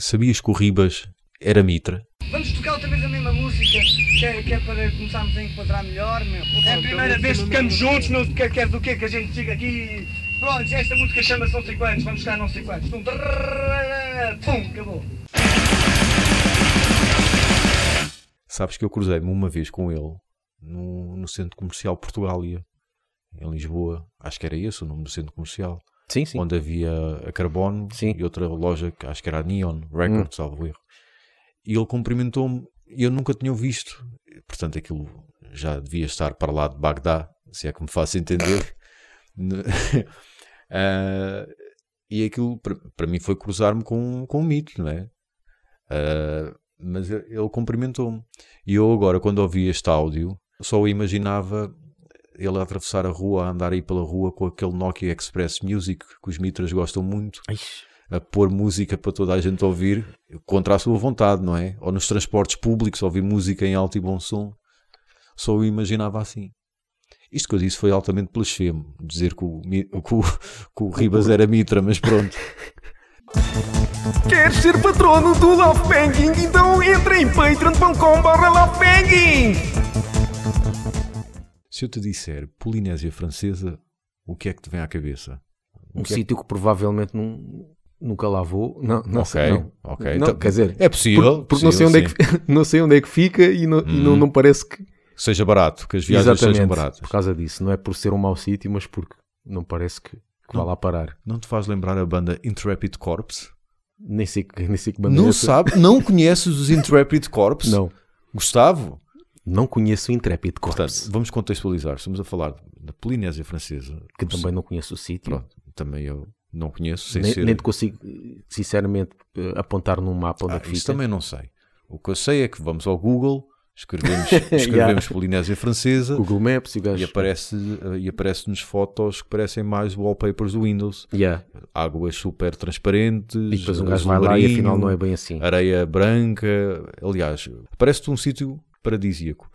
Sabias que o Ribas era mitra? Vamos tocar outra vez a mesma música, que é, que é para começarmos a enquadrar melhor, meu. É a primeira vez que tocamos juntos, meu. Quer, quer do quê? Que a gente chega aqui e... Pronto, esta música chama-se não sei quantos, vamos tocar não sei quantos. Pum, pum, acabou. Sabes que eu cruzei-me uma vez com ele no, no centro comercial Portugália, em Lisboa. Acho que era esse o nome do centro comercial. Sim, sim. Onde havia a Carbono Sim. e outra loja que acho que era a Neon Records, salvo erro. E ele cumprimentou-me e eu nunca tinha visto. Portanto, aquilo já devia estar para lá de Bagdá, se é que me faço entender. Ah, e aquilo para, mim foi cruzar-me com, com um mito, não é? Ah, mas ele ele cumprimentou-me. E eu agora, quando ouvi este áudio, só imaginava ele a atravessar a rua, a andar aí pela rua com aquele Nokia Express Music que os mitras gostam muito, Ai, a pôr música para toda a gente ouvir contra a sua vontade, não é? Ou nos transportes públicos, ouvir música em alto e bom som. Só o imaginava assim. Isto que eu disse foi altamente blasfemo, dizer que o, que o, que o Ribas era mitra, mas pronto. Queres ser patrono do Love Banking? Então entra em patreon.com barra lovebanking. Se eu te disser Polinésia Francesa, o que é que te vem à cabeça? um que é- sítio que provavelmente nun- nunca lá vou. Não, não Ok, sei. Não. ok. Não, Então, quer dizer, É possível. por- porque não, sei possível, onde é que, não sei onde é que fica e não, e não, Hum. não parece que. Seja barato, que as viagens sejam baratas. por causa disso. Não é por ser um mau sítio, mas porque não parece que, que vá lá parar. Não te faz lembrar a banda Intrepid Corps? Nem sei, que- nem sei que banda é Não essa. sabe? Não conheces os Intrepid Corps? Não. Gustavo? Não conheço o Intrepid Corps. Portanto, vamos contextualizar. Estamos a falar da Polinésia Francesa. que também não conheço o sítio. Pronto, também eu não conheço, sem Nem, ser... nem te consigo, sinceramente, eh, apontar num mapa onde Ah, é que isso fica. também não sei. O que eu sei é que vamos ao Google, escrevemos, escrevemos Polinésia Francesa Google Maps e gajo. e aparece, e aparece-nos fotos que parecem mais wallpapers do Windows. Yeah. Águas super transparentes, E depois um gajo vai lá e afinal não é bem assim. areia branca. Aliás, parece-te um sítio paradisíaco.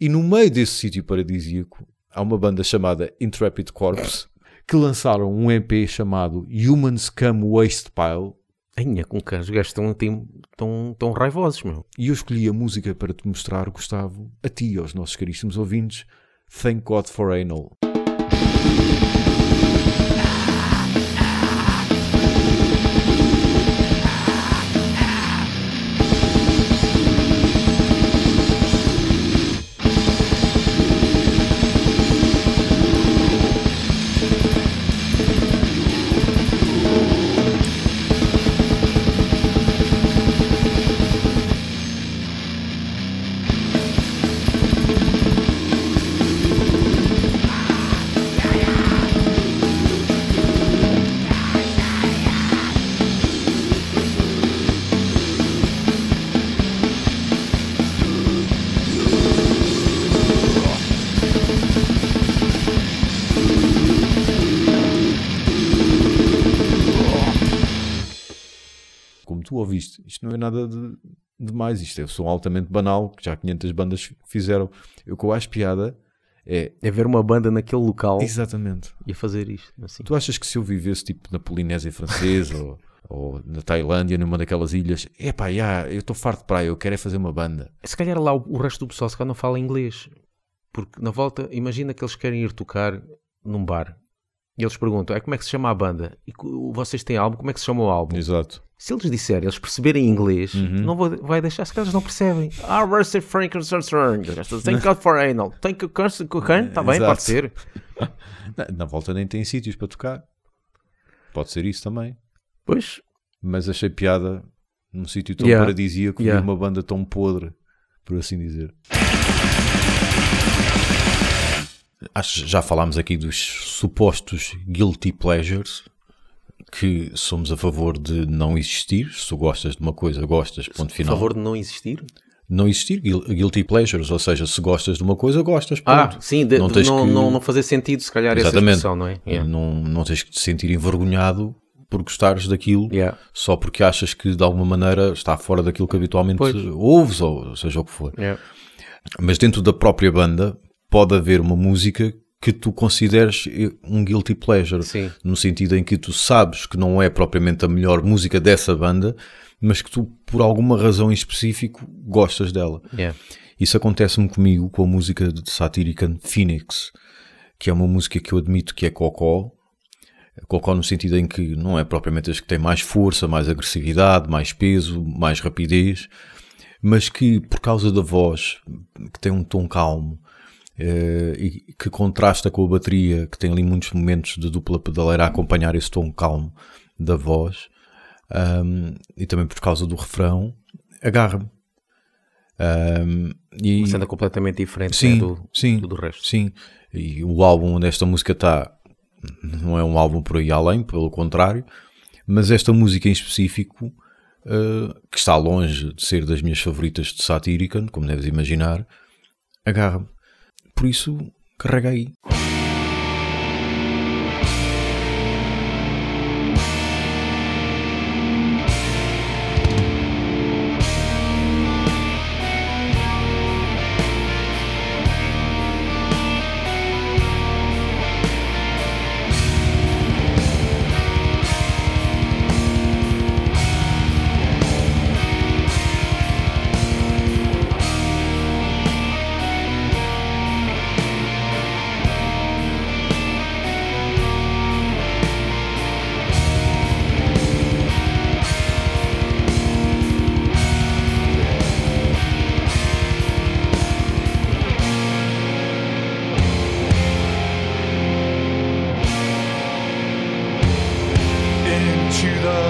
E no meio desse sítio paradisíaco há uma banda chamada Intrepid Corps que lançaram um EP chamado Human Scum Waste Pile. Ainha, com que os gajos estão, tão, tão, tão raivosos, meu. E eu escolhi a música para te mostrar, Gustavo, a ti e aos nossos caríssimos ouvintes. Thank God for Anal. Isto não é nada de, de mais. Isto é um som altamente banal, que já 500 bandas fizeram. O que eu acho piada é. É ver uma banda naquele local Exatamente. e a fazer isto. Assim. Tu achas que se eu vivesse tipo na Polinésia Francesa ou, ou na Tailândia, numa daquelas ilhas, epá, já, eu estou farto de praia, eu quero é fazer uma banda. Se calhar lá o, o resto do pessoal se calhar não fala inglês. Porque na volta, imagina que eles querem ir tocar num bar. E eles perguntam, é como é que se chama a banda? E vocês têm álbum, como é que se chama o álbum? Exato. Se eles disserem, eles perceberem inglês, Uhum. não vou, vai deixar, se eles não percebem. Ah, Rusty Frankenstein, thank God for anal, thank you, can, está bem, Exato. pode ser. Na, na volta nem tem sítios para tocar. Pode ser isso também. Pois, Mas achei piada num sítio tão Yeah. paradisíaco Yeah. ver uma banda tão podre, por assim dizer. Acho já falámos aqui dos supostos guilty pleasures, que somos a favor de não existir. Se gostas de uma coisa, gostas, ponto final. favor de não existir. Não existir guil- guilty pleasures, ou seja, se gostas de uma coisa, gostas, ponto. Ah, sim, de- Não de não, que- não, não fazer sentido, se calhar, essa Exatamente. expressão, não é? Yeah. Não, não tens que te sentir envergonhado por gostares daquilo Yeah. só porque achas que de alguma maneira está fora daquilo que habitualmente Pois. ouves, ou seja o que for. Yeah. Mas dentro da própria banda pode haver uma música que tu consideres um guilty pleasure, Sim. no sentido em que tu sabes que não é propriamente a melhor música dessa banda, mas que tu, por alguma razão em específico, gostas dela. Yeah. Isso acontece-me comigo com a música de Satirican Phoenix, que é uma música que eu admito que é cocó. Cocó no sentido em que não é propriamente as que têm mais força, mais agressividade, mais peso, mais rapidez, mas que por causa da voz, que tem um tom calmo, eh, e que contrasta com a bateria, que tem ali muitos momentos de dupla pedaleira a acompanhar esse tom calmo da voz, um, e também por causa do refrão, agarra-me. Um, e, Uma cena completamente diferente sim, né, do, sim, do, do resto. Sim, e o álbum onde esta música está não é um álbum por aí além, pelo contrário, mas esta música em específico, uh, que está longe de ser das minhas favoritas de Satirican, como deves imaginar, agarra-me. Por isso, carrega aí. to the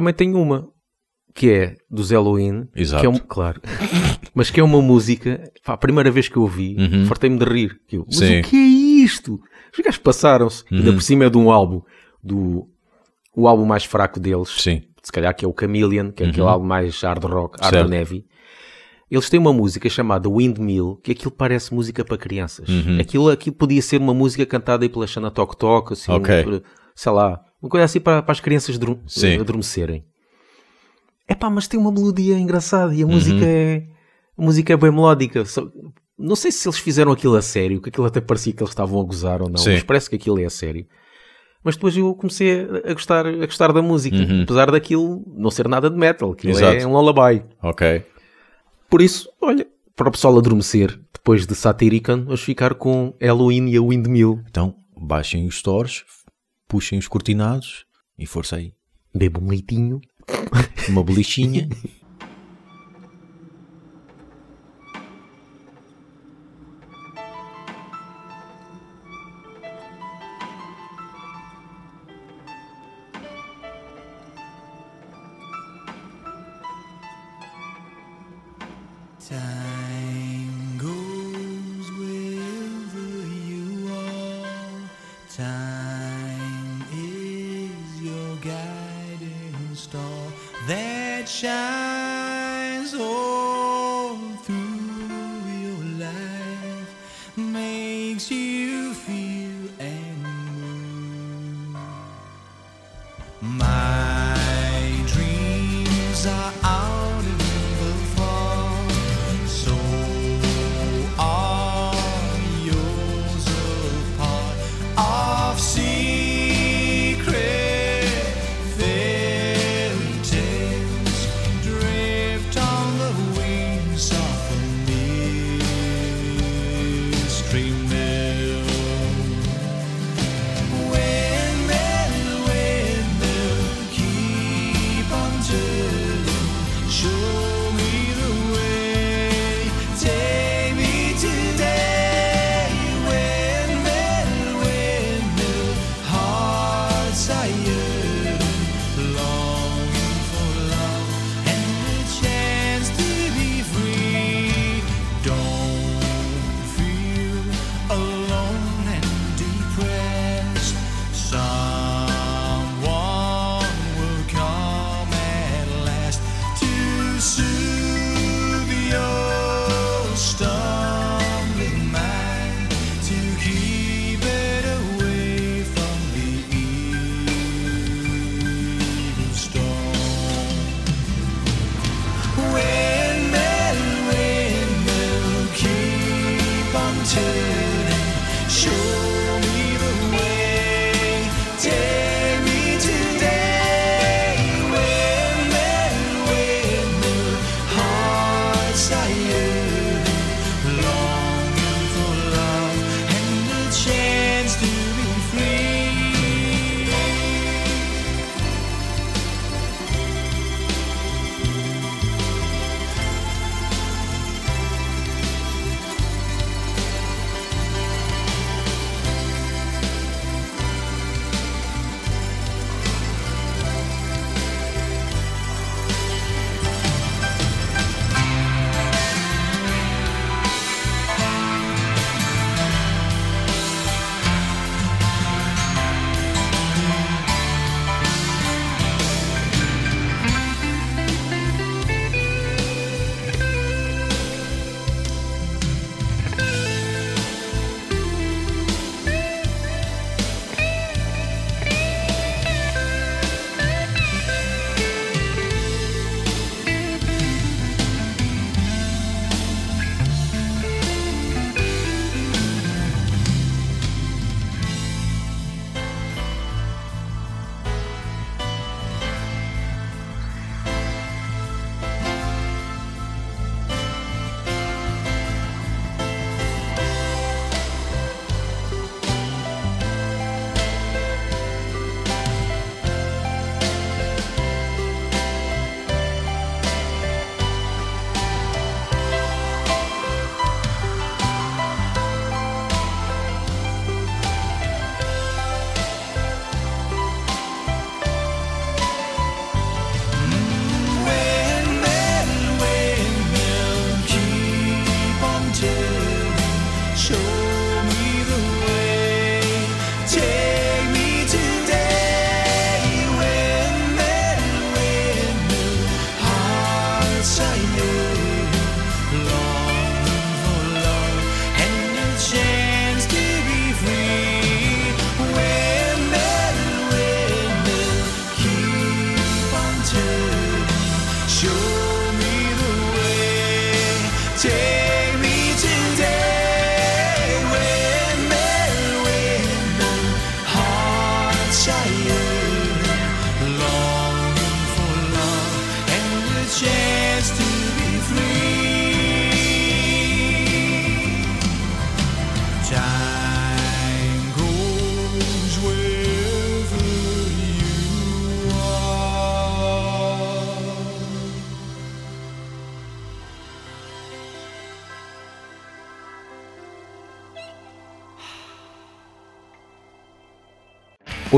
também tenho uma, que é dos Halloween. Exato. Que é um, claro. mas que é uma música. Pá, a primeira vez que eu ouvi, Uhum. fartei-me de rir. Que eu, mas Sim. o que é isto? Os gajos passaram-se. Ainda Uhum. por cima é de um álbum. Do, o álbum mais fraco deles. Sim. Se calhar que é o Chameleon, que é aquele Uhum. álbum mais hard rock, hard Certo. heavy. Eles têm uma música chamada Windmill, que aquilo parece música para crianças. Uhum. Aquilo, aquilo podia ser uma música cantada aí pela Xana Tok Tok, assim, Ok. por- sei lá, uma coisa assim para, para as crianças Sim. adormecerem. É pá, mas tem uma melodia engraçada e a Uhum. música é a música é bem melódica. Não sei se eles fizeram aquilo a sério, que aquilo até parecia que eles estavam a gozar ou não, Sim. mas parece que aquilo é a sério. Mas depois eu comecei a gostar, a gostar da música, apesar daquilo não ser nada de metal, aquilo Uhum. Exato. é um lullaby. Ok. Por isso, olha, para o pessoal adormecer, depois de Satirican, vamos ficar com Halloween e a Windmill. Então, baixem os stores, puxem os cortinados e força aí. Bebo um leitinho. Uma bolichinha.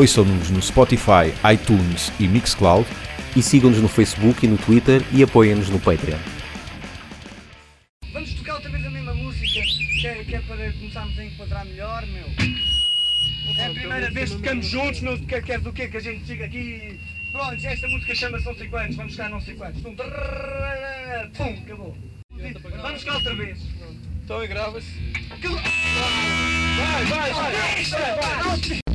Ouçam-nos no Spotify, iTunes e Mixcloud. E sigam-nos no Facebook e no Twitter e apoiem-nos no Patreon. Vamos tocar outra vez a mesma música, que é, que é para começarmos a enquadrar melhor, meu. É a primeira vez que ficamos juntos, meu. Quer, quer do quê? Que a gente chega aqui e... Pronto, esta música chama-se não sei quantos, vamos tocar não sei quantos. Pum, acabou. Vamos tocar outra vez. Então e grava-se. Vai, vai, vai, vai, vai.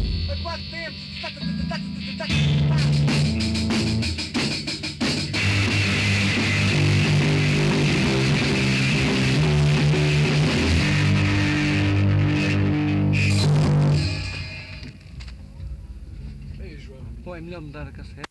Pô, é melhor mudar a cassete.